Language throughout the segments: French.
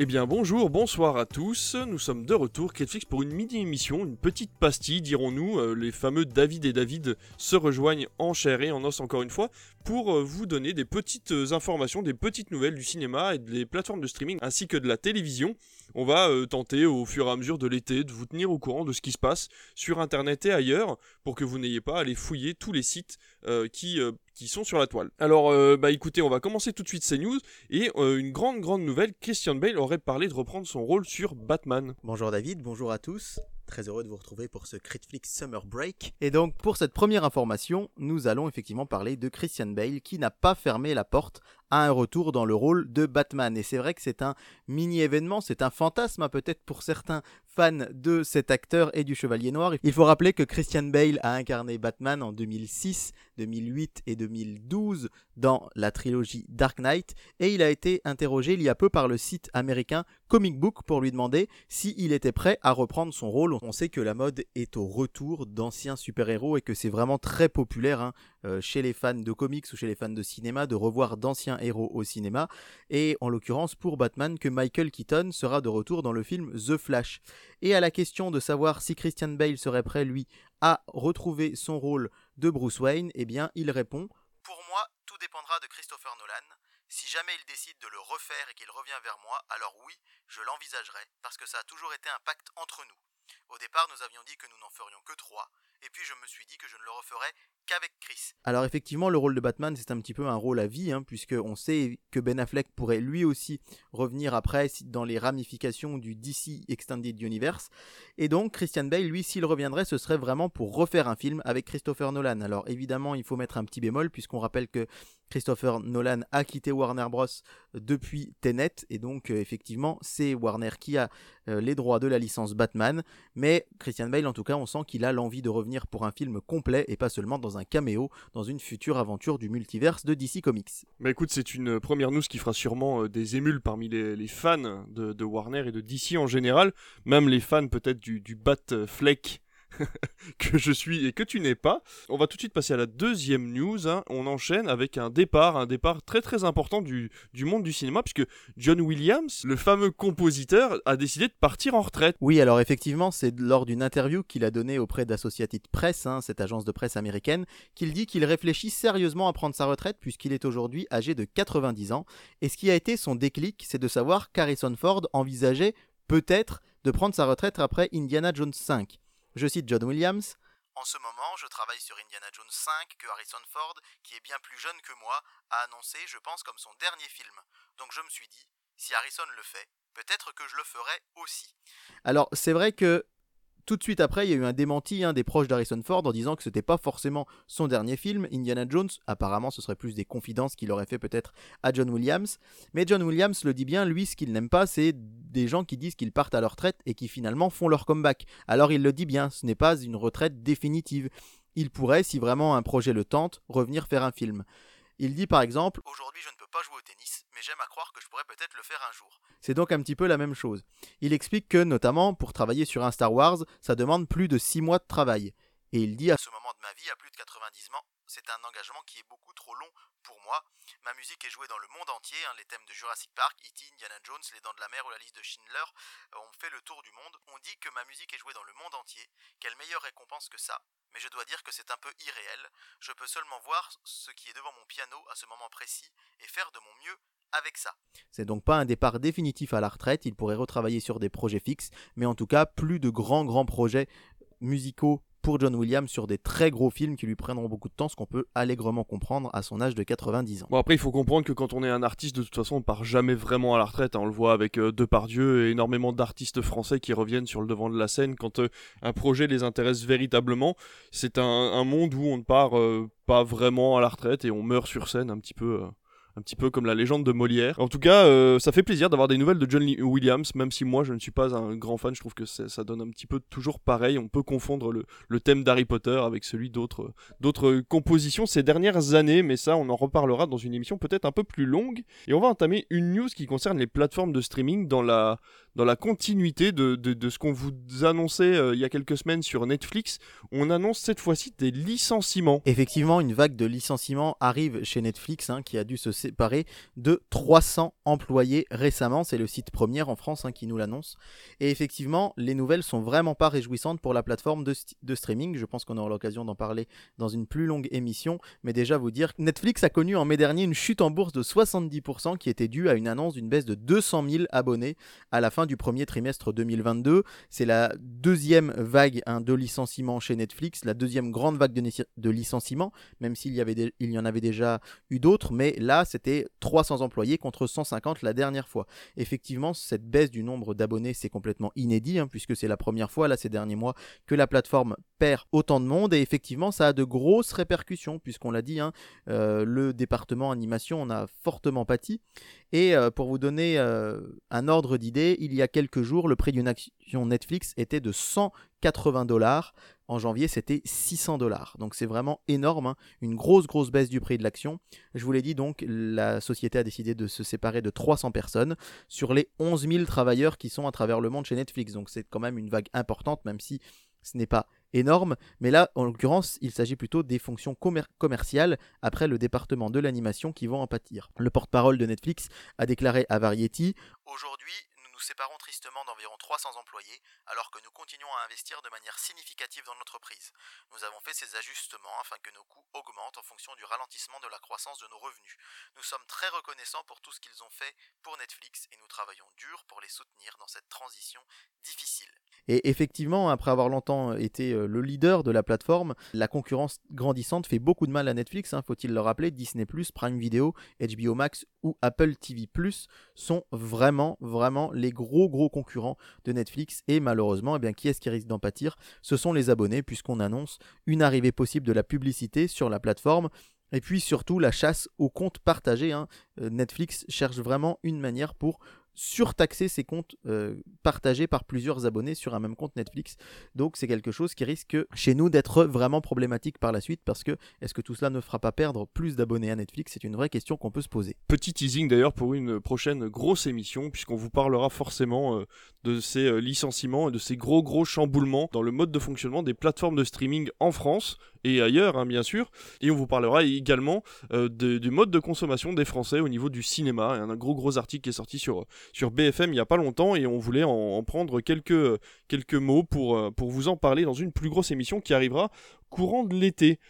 Eh bien bonjour, bonsoir à tous, nous sommes de retour, Netflix pour une mini-émission, une petite pastille dirons-nous, euh, les fameux David et David se rejoignent en chair et en os encore une fois, pour euh, vous donner des petites euh, informations, des petites nouvelles du cinéma et des plateformes de streaming ainsi que de la télévision. On va tenter au fur et à mesure de l'été de vous tenir au courant de ce qui se passe sur internet et ailleurs pour que vous n'ayez pas à aller fouiller tous les sites qui qui sont sur la toile. Alors, euh, bah écoutez, on va commencer tout de suite ces news. Et euh, une grande, grande nouvelle, Christian Bale aurait parlé de reprendre son rôle sur Batman. Bonjour David, bonjour à tous. Très heureux de vous retrouver pour ce Critflix Summer Break. Et donc, pour cette première information, nous allons effectivement parler de Christian Bale qui n'a pas fermé la porte un retour dans le rôle de Batman. Et c'est vrai que c'est un mini-événement, c'est un fantasme hein, peut-être pour certains fans de cet acteur et du Chevalier Noir. Il faut rappeler que Christian Bale a incarné Batman en 2006, 2008 et 2012 dans la trilogie Dark Knight et il a été interrogé il y a peu par le site américain Comic Book pour lui demander s'il était prêt à reprendre son rôle. On sait que la mode est au retour d'anciens super-héros et que c'est vraiment très populaire hein, euh, chez les fans de comics ou chez les fans de cinéma de revoir d'anciens héros au cinéma et en l'occurrence pour Batman que Michael Keaton sera de retour dans le film The Flash. Et à la question de savoir si Christian Bale serait prêt lui à retrouver son rôle de Bruce Wayne, eh bien il répond Pour moi, tout dépendra de Christopher Nolan. Si jamais il décide de le refaire et qu'il revient vers moi, alors oui, je l'envisagerai, parce que ça a toujours été un pacte entre nous. Au départ, nous avions dit que nous n'en ferions que trois, et puis je me suis dit que je ne le referais qu'avec Chris. Alors effectivement, le rôle de Batman, c'est un petit peu un rôle à vie, hein, puisque on sait que Ben Affleck pourrait lui aussi revenir après dans les ramifications du DC Extended Universe. Et donc Christian Bale, lui, s'il reviendrait, ce serait vraiment pour refaire un film avec Christopher Nolan. Alors évidemment, il faut mettre un petit bémol, puisqu'on rappelle que Christopher Nolan a quitté Warner Bros. depuis Tenet, et donc euh, effectivement, c'est Warner qui a euh, les droits de la licence Batman. Mais Christian Bale, en tout cas, on sent qu'il a l'envie de revenir pour un film complet et pas seulement dans un caméo dans une future aventure du multiverse de DC Comics. Bah écoute, c'est une première news qui fera sûrement euh, des émules parmi les, fans de, Warner et de DC en général, même les fans peut-être du, du Batfleck que je suis et que tu n'es pas. On va tout de suite passer à la deuxième news. Hein. On enchaîne avec un départ, un départ très très important du, du monde du cinéma, puisque John Williams, le fameux compositeur, a décidé de partir en retraite. Oui, alors effectivement, c'est lors d'une interview qu'il a donnée auprès d'Associated Press, hein, cette agence de presse américaine, qu'il dit qu'il réfléchit sérieusement à prendre sa retraite puisqu'il est aujourd'hui âgé de 90 ans. Et ce qui a été son déclic, c'est de savoir qu'Harrison Ford envisageait peut-être de prendre sa retraite après Indiana Jones 5. Je cite John Williams. En ce moment, je travaille sur Indiana Jones 5 que Harrison Ford, qui est bien plus jeune que moi, a annoncé, je pense, comme son dernier film. Donc je me suis dit, si Harrison le fait, peut-être que je le ferai aussi. Alors c'est vrai que tout de suite après, il y a eu un démenti hein, des proches d'Harrison Ford en disant que ce n'était pas forcément son dernier film, Indiana Jones. Apparemment, ce serait plus des confidences qu'il aurait fait peut-être à John Williams. Mais John Williams le dit bien, lui, ce qu'il n'aime pas, c'est des gens qui disent qu'ils partent à leur retraite et qui finalement font leur comeback. Alors il le dit bien, ce n'est pas une retraite définitive. Il pourrait, si vraiment un projet le tente, revenir faire un film. Il dit par exemple Aujourd'hui, je ne peux pas jouer au tennis, mais j'aime à croire que je pourrais peut-être le faire un jour. C'est donc un petit peu la même chose. Il explique que, notamment, pour travailler sur un Star Wars, ça demande plus de 6 mois de travail. Et il dit à ce moment de ma vie, à plus de 90 ans, c'est un engagement qui est beaucoup trop long pour moi. Ma musique est jouée dans le monde entier. Hein, les thèmes de Jurassic Park, E.T., Indiana Jones, Les Dents de la Mer ou la liste de Schindler euh, ont fait le tour du monde. On dit que ma musique est jouée dans le monde entier. Quelle meilleure récompense que ça Mais je dois dire que c'est un peu irréel. Je peux seulement voir ce qui est devant mon piano à ce moment précis et faire de mon mieux avec ça. C'est donc pas un départ définitif à la retraite, il pourrait retravailler sur des projets fixes, mais en tout cas plus de grands grands projets musicaux pour John Williams sur des très gros films qui lui prendront beaucoup de temps, ce qu'on peut allègrement comprendre à son âge de 90 ans. Bon après il faut comprendre que quand on est un artiste de toute façon on part jamais vraiment à la retraite, hein. on le voit avec euh, Depardieu et énormément d'artistes français qui reviennent sur le devant de la scène quand euh, un projet les intéresse véritablement. C'est un, monde où on ne part euh, pas vraiment à la retraite et on meurt sur scène un petit peu un petit peu comme la légende de Molière. En tout cas, euh, ça fait plaisir d'avoir des nouvelles de John Williams, même si moi je ne suis pas un grand fan, je trouve que ça donne un petit peu toujours pareil. On peut confondre le, le thème d'Harry Potter avec celui d'autres compositions ces dernières années, mais ça on en reparlera dans une émission peut-être un peu plus longue. Et on va entamer une news qui concerne les plateformes de streaming dans la, dans la continuité de, ce qu'on vous annonçait euh, il y a quelques semaines sur Netflix. On annonce cette fois-ci des licenciements. Effectivement, une vague de licenciements arrive chez Netflix hein, qui a dû se séparé de 300 employés récemment. C'est le site premier en France hein, qui nous l'annonce. Et effectivement, les nouvelles sont vraiment pas réjouissantes pour la plateforme de, streaming. Je pense qu'on aura l'occasion d'en parler dans une plus longue émission. Mais déjà vous dire, Netflix a connu en mai dernier une chute en bourse de 70% qui était due à une annonce d'une baisse de 200 000 abonnés à la fin du premier trimestre 2022. C'est la deuxième vague hein, de licenciements chez Netflix, la deuxième grande vague de, de licenciements, même s'il y, avait il y en avait déjà eu d'autres, mais là c'était 300 employés contre 150 la dernière fois. Effectivement, cette baisse du nombre d'abonnés, c'est complètement inédit, hein, puisque c'est la première fois, là, ces derniers mois, que la plateforme perd autant de monde, et effectivement, ça a de grosses répercussions, puisqu'on l'a dit, hein, euh, le département animation en a fortement pâti, et euh, pour vous donner euh, un ordre d'idée, il y a quelques jours, le prix d'une action Netflix était de 180 dollars. En janvier, c'était 600 dollars. Donc c'est vraiment énorme, hein. une grosse grosse baisse du prix de l'action. Je vous l'ai dit, donc la société a décidé de se séparer de 300 personnes sur les 11 000 travailleurs qui sont à travers le monde chez Netflix. Donc c'est quand même une vague importante, même si ce n'est pas énorme, mais là, en l'occurrence, il s'agit plutôt des fonctions commerciales après le département de l'animation qui vont en pâtir. Le porte-parole de Netflix a déclaré à Variety Aujourd'hui, séparons tristement d'environ 300 employés alors que nous continuons à investir de manière significative dans l'entreprise. Nous avons fait ces ajustements afin que nos coûts augmentent en fonction du ralentissement de la croissance de nos revenus. Nous sommes très reconnaissants pour tout ce qu'ils ont fait pour Netflix et nous travaillons dur pour les soutenir dans cette transition difficile. Et effectivement, après avoir longtemps été euh, le leader de la plateforme, la concurrence grandissante fait beaucoup de mal à Netflix, hein, faut-il le rappeler. Disney ⁇ Prime Video, HBO Max ou Apple TV ⁇ sont vraiment, vraiment les gros, gros concurrents de Netflix. Et malheureusement, eh qui est-ce qui risque d'en pâtir? Ce sont les abonnés, puisqu'on annonce une arrivée possible de la publicité sur la plateforme. Et puis surtout la chasse aux comptes partagés. Hein. Euh, Netflix cherche vraiment une manière pour surtaxer ses comptes euh, partagés par plusieurs abonnés sur un même compte Netflix. Donc c'est quelque chose qui risque chez nous d'être vraiment problématique par la suite parce que est-ce que tout cela ne fera pas perdre plus d'abonnés à Netflix? C'est une vraie question qu'on peut se poser. Petit teasing d'ailleurs pour une prochaine grosse émission puisqu'on vous parlera forcément euh, de ces euh, licenciements et de ces gros gros chamboulements dans le mode de fonctionnement des plateformes de streaming en France et ailleurs, hein, bien sûr. Et on vous parlera également euh, du mode de consommation des Français au niveau du cinéma. Il y a un gros gros article qui est sorti sur, sur BFM il n'y a pas longtemps et on voulait en, prendre quelques, quelques mots pour, euh, pour vous en parler dans une plus grosse émission qui arrivera courant de l'été.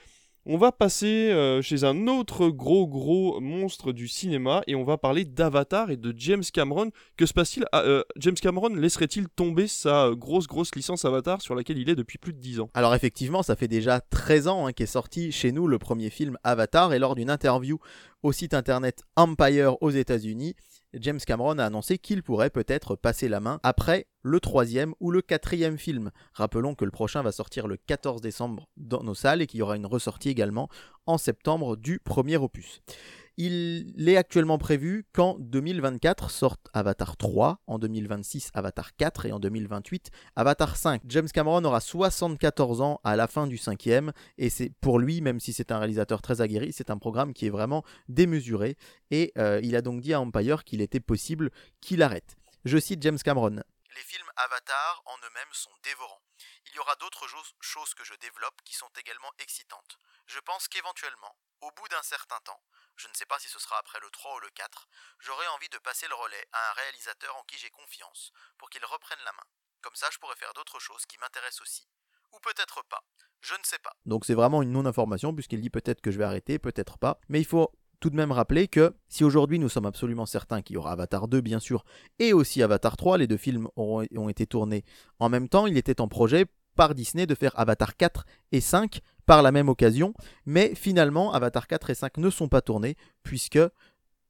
On va passer euh, chez un autre gros gros monstre du cinéma et on va parler d'Avatar et de James Cameron. Que se passe-t-il euh, James Cameron laisserait-il tomber sa grosse grosse licence Avatar sur laquelle il est depuis plus de 10 ans? Alors effectivement, ça fait déjà 13 ans hein, qu'est sorti chez nous le premier film Avatar et lors d'une interview au site internet Empire aux États-Unis, James Cameron a annoncé qu'il pourrait peut-être passer la main après le troisième ou le quatrième film. Rappelons que le prochain va sortir le 14 décembre dans nos salles et qu'il y aura une ressortie également en septembre du premier opus. Il est actuellement prévu qu'en 2024 sorte Avatar 3, en 2026 Avatar 4 et en 2028 Avatar 5. James Cameron aura 74 ans à la fin du cinquième et c'est pour lui, même si c'est un réalisateur très aguerri, c'est un programme qui est vraiment démesuré et euh, il a donc dit à Empire qu'il était possible qu'il arrête. Je cite James Cameron. Les films Avatar en eux-mêmes sont dévorants. Il y aura d'autres choses que je développe qui sont également excitantes. Je pense qu'éventuellement, au bout d'un certain temps, je ne sais pas si ce sera après le 3 ou le 4, j'aurai envie de passer le relais à un réalisateur en qui j'ai confiance, pour qu'il reprenne la main. Comme ça, je pourrais faire d'autres choses qui m'intéressent aussi. Ou peut-être pas. Je ne sais pas. Donc c'est vraiment une non-information, puisqu'il dit peut-être que je vais arrêter, peut-être pas. Mais il faut tout de même rappeler que si aujourd'hui nous sommes absolument certains qu'il y aura Avatar 2 bien sûr et aussi Avatar 3, les deux films ont été tournés en même temps, il était en projet par Disney de faire Avatar 4 et 5 par la même occasion, mais finalement Avatar 4 et 5 ne sont pas tournés puisque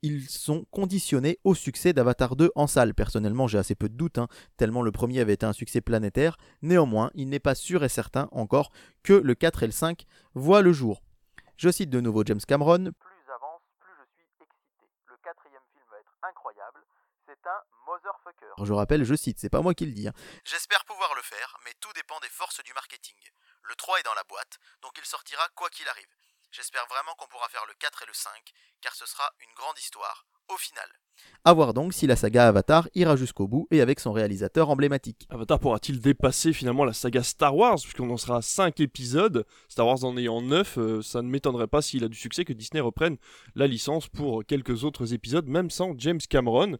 ils sont conditionnés au succès d'Avatar 2 en salle. Personnellement, j'ai assez peu de doutes, hein, tellement le premier avait été un succès planétaire. Néanmoins, il n'est pas sûr et certain encore que le 4 et le 5 voient le jour. Je cite de nouveau James Cameron. Plus j'avance, plus je suis excité. Le quatrième film va être incroyable. C'est un motherfucker. Je rappelle, je cite, c'est pas moi qui le dis. Hein. J'espère pouvoir le faire, mais tout dépend des forces du marketing. Le 3 est dans la boîte, donc il sortira quoi qu'il arrive. J'espère vraiment qu'on pourra faire le 4 et le 5, car ce sera une grande histoire, au final. A voir donc si la saga Avatar ira jusqu'au bout et avec son réalisateur emblématique. Avatar pourra-t-il dépasser finalement la saga Star Wars, puisqu'on en sera à 5 épisodes, Star Wars en ayant 9, euh, ça ne m'étonnerait pas s'il a du succès que Disney reprenne la licence pour quelques autres épisodes, même sans James Cameron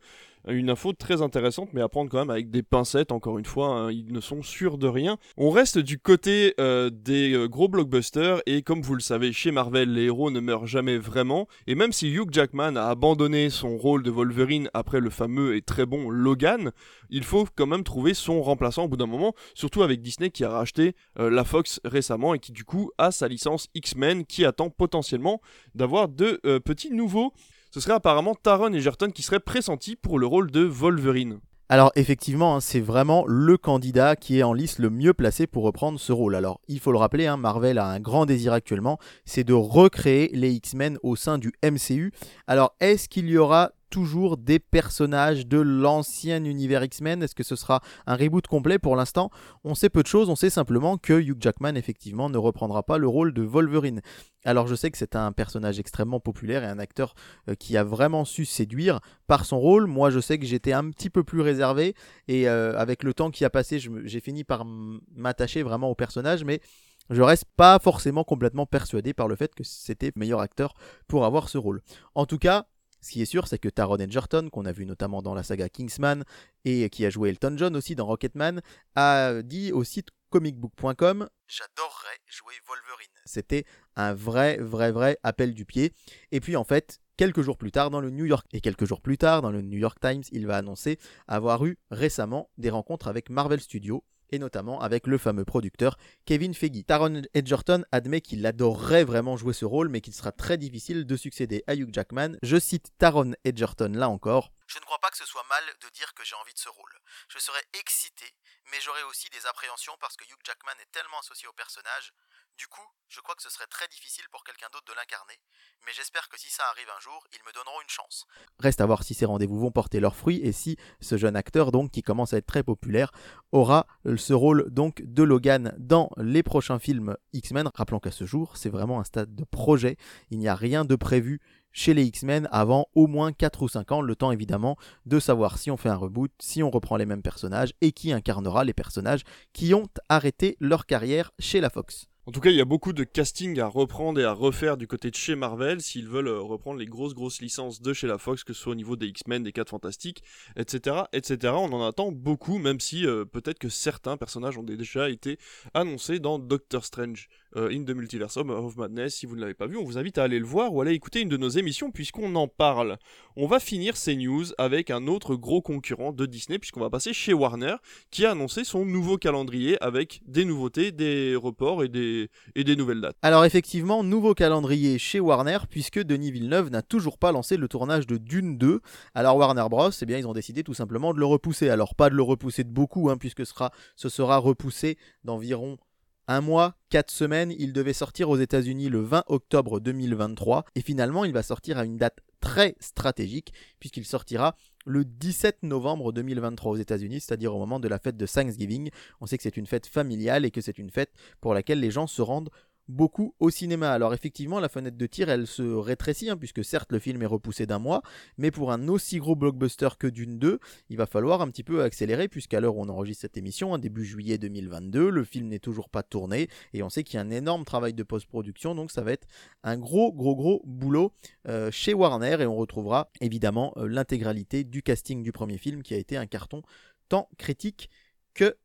une info très intéressante, mais à prendre quand même avec des pincettes, encore une fois, hein, ils ne sont sûrs de rien. On reste du côté euh, des euh, gros blockbusters, et comme vous le savez, chez Marvel, les héros ne meurent jamais vraiment, et même si Hugh Jackman a abandonné son rôle de Wolverine après le fameux et très bon Logan, il faut quand même trouver son remplaçant au bout d'un moment, surtout avec Disney qui a racheté euh, la Fox récemment et qui du coup a sa licence X-Men qui attend potentiellement d'avoir de petits nouveaux ce serait apparemment Taron Egerton qui serait pressenti pour le rôle de Wolverine. Alors effectivement, hein, c'est vraiment le candidat qui est en lice le mieux placé pour reprendre ce rôle. Alors il faut le rappeler, hein, Marvel a un grand désir actuellement, c'est de recréer les X-Men au sein du MCU. Alors est-ce qu'il y aura toujours des personnages de l'ancien univers X-Men Est-ce que ce sera un reboot complet Pour l'instant, on sait peu de choses. On sait simplement que Hugh Jackman, effectivement, ne reprendra pas le rôle de Wolverine. Alors je sais que c'est un personnage extrêmement populaire et un acteur euh, qui a vraiment su séduire par son rôle. Moi je sais que j'étais un petit peu plus réservé et euh, avec le temps qui a passé j'ai fini par m'attacher vraiment au personnage mais je reste pas forcément complètement persuadé par le fait que c'était le meilleur acteur pour avoir ce rôle. En tout cas, ce qui est sûr, c'est que Taron Egerton, qu'on a vu notamment dans la saga Kingsman et qui a joué Elton John aussi dans Rocketman, a dit au site comicbook.com J'adorerais jouer Wolverine. C'était un vrai, vrai, vrai appel du pied. Et puis en fait, quelques jours plus tard dans le New York et quelques jours plus tard dans le New York Times, il va annoncer avoir eu récemment des rencontres avec Marvel Studios et notamment avec le fameux producteur Kevin Feige. Taron Edgerton admet qu'il adorerait vraiment jouer ce rôle, mais qu'il sera très difficile de succéder à Hugh Jackman. Je cite Taron Edgerton là encore. Je ne crois pas que ce soit mal de dire que j'ai envie de ce rôle. Je serais excité, mais j'aurais aussi des appréhensions parce que Hugh Jackman est tellement associé au personnage du coup, je crois que ce serait très difficile pour quelqu'un d'autre de l'incarner, mais j'espère que si ça arrive un jour, ils me donneront une chance. Reste à voir si ces rendez-vous vont porter leurs fruits et si ce jeune acteur, donc qui commence à être très populaire, aura ce rôle donc de Logan dans les prochains films X-Men. Rappelons qu'à ce jour, c'est vraiment un stade de projet, il n'y a rien de prévu chez les X-Men avant au moins 4 ou 5 ans, le temps évidemment de savoir si on fait un reboot, si on reprend les mêmes personnages et qui incarnera les personnages qui ont arrêté leur carrière chez la Fox. En tout cas, il y a beaucoup de casting à reprendre et à refaire du côté de chez Marvel s'ils veulent euh, reprendre les grosses grosses licences de chez la Fox, que ce soit au niveau des X-Men, des 4 Fantastiques, etc., etc. On en attend beaucoup, même si euh, peut-être que certains personnages ont déjà été annoncés dans Doctor Strange. Euh, in the Multiverse of Madness. Si vous ne l'avez pas vu, on vous invite à aller le voir ou aller écouter une de nos émissions puisqu'on en parle. On va finir ces news avec un autre gros concurrent de Disney puisqu'on va passer chez Warner qui a annoncé son nouveau calendrier avec des nouveautés, des reports et des, et des nouvelles dates. Alors effectivement, nouveau calendrier chez Warner puisque Denis Villeneuve n'a toujours pas lancé le tournage de Dune 2. Alors Warner Bros, eh bien ils ont décidé tout simplement de le repousser. Alors pas de le repousser de beaucoup hein, puisque ce sera, ce sera repoussé d'environ un mois, quatre semaines, il devait sortir aux États-Unis le 20 octobre 2023 et finalement il va sortir à une date très stratégique puisqu'il sortira le 17 novembre 2023 aux États-Unis, c'est-à-dire au moment de la fête de Thanksgiving. On sait que c'est une fête familiale et que c'est une fête pour laquelle les gens se rendent beaucoup au cinéma. Alors effectivement, la fenêtre de tir, elle se rétrécit, hein, puisque certes le film est repoussé d'un mois, mais pour un aussi gros blockbuster que d'une 2, il va falloir un petit peu accélérer, puisqu'à l'heure où on enregistre cette émission, hein, début juillet 2022, le film n'est toujours pas tourné, et on sait qu'il y a un énorme travail de post-production, donc ça va être un gros, gros, gros boulot euh, chez Warner, et on retrouvera évidemment euh, l'intégralité du casting du premier film, qui a été un carton tant critique que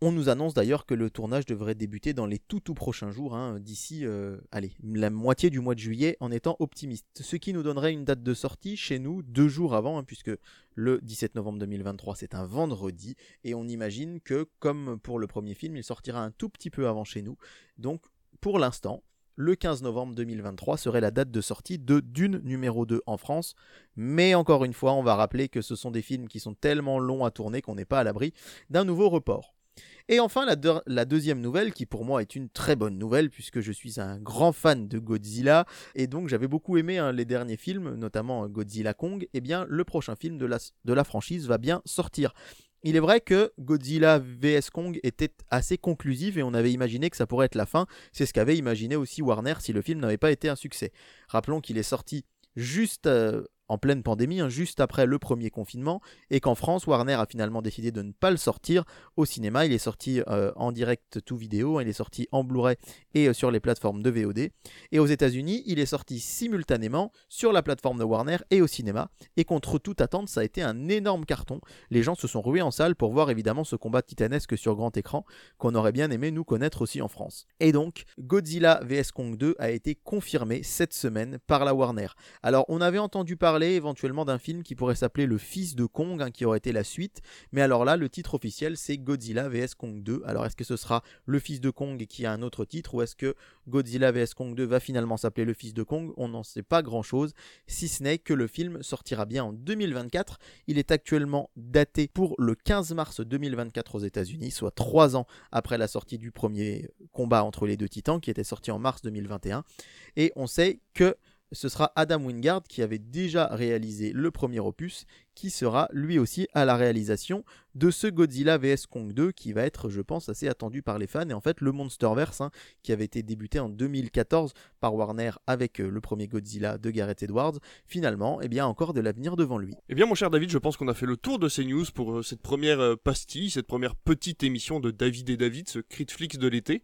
On nous annonce d'ailleurs que le tournage devrait débuter dans les tout tout prochains jours, hein, d'ici euh, la moitié du mois de juillet en étant optimiste. Ce qui nous donnerait une date de sortie chez nous deux jours avant, hein, puisque le 17 novembre 2023 c'est un vendredi, et on imagine que comme pour le premier film, il sortira un tout petit peu avant chez nous. Donc pour l'instant, le 15 novembre 2023 serait la date de sortie de Dune numéro 2 en France. Mais encore une fois, on va rappeler que ce sont des films qui sont tellement longs à tourner qu'on n'est pas à l'abri d'un nouveau report. Et enfin, la, deuxième nouvelle, qui pour moi est une très bonne nouvelle, puisque je suis un grand fan de Godzilla, et donc j'avais beaucoup aimé hein, les derniers films, notamment Godzilla Kong, et eh bien le prochain film de la franchise va bien sortir. Il est vrai que Godzilla vs Kong était assez conclusif et on avait imaginé que ça pourrait être la fin. C'est ce qu'avait imaginé aussi Warner si le film n'avait pas été un succès. Rappelons qu'il est sorti juste euh, en pleine pandémie, hein, juste après le premier confinement, et qu'en France, Warner a finalement décidé de ne pas le sortir au cinéma. Il est sorti euh, en direct tout vidéo, hein, il est sorti en Blu-ray et euh, sur les plateformes de VOD. Et aux États-Unis, il est sorti simultanément sur la plateforme de Warner et au cinéma. Et contre toute attente, ça a été un énorme carton. Les gens se sont rués en salle pour voir évidemment ce combat titanesque sur grand écran qu'on aurait bien aimé nous connaître aussi en France. Et donc, Godzilla vs Kong 2 a été confirmé cette semaine par la Warner. Alors, on avait entendu parler éventuellement d'un film qui pourrait s'appeler Le Fils de Kong, hein, qui aurait été la suite. Mais alors là, le titre officiel, c'est Godzilla vs Kong 2. Alors est-ce que ce sera Le Fils de Kong qui a un autre titre, ou est-ce que Godzilla vs Kong 2 va finalement s'appeler Le Fils de Kong? On n'en sait pas grand-chose, si ce n'est que le film sortira bien en 2024. Il est actuellement daté pour le 15 mars 2024 aux États-Unis, soit trois ans après la sortie du premier combat entre les deux titans, qui était sorti en mars 2021. Et on sait que ce sera Adam Wingard qui avait déjà réalisé le premier opus, qui sera lui aussi à la réalisation de ce Godzilla vs Kong 2 qui va être, je pense, assez attendu par les fans. Et en fait, le Monsterverse, hein, qui avait été débuté en 2014 par Warner avec euh, le premier Godzilla de Gareth Edwards, finalement, eh bien, encore de l'avenir devant lui. Eh bien, mon cher David, je pense qu'on a fait le tour de ces news pour euh, cette première euh, pastille, cette première petite émission de David et David, ce Critflix de l'été.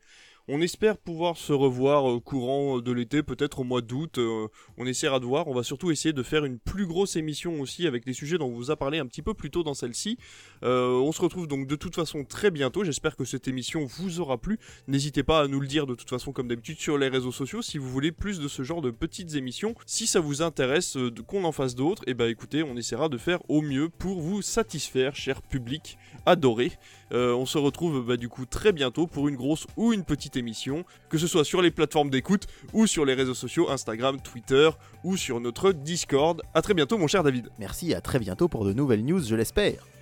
On espère pouvoir se revoir au courant de l'été, peut-être au mois d'août. Euh, on essaiera de voir. On va surtout essayer de faire une plus grosse émission aussi avec les sujets dont on vous a parlé un petit peu plus tôt dans celle-ci. Euh, on se retrouve donc de toute façon très bientôt. J'espère que cette émission vous aura plu. N'hésitez pas à nous le dire de toute façon comme d'habitude sur les réseaux sociaux si vous voulez plus de ce genre de petites émissions. Si ça vous intéresse euh, qu'on en fasse d'autres, et eh ben écoutez, on essaiera de faire au mieux pour vous satisfaire, cher public adoré. on se retrouve bah, du coup très bientôt pour une grosse ou une petite émission, que ce soit sur les plateformes d'écoute ou sur les réseaux sociaux Instagram, Twitter ou sur notre Discord. A très bientôt mon cher David. Merci, à très bientôt pour de nouvelles news, je l'espère.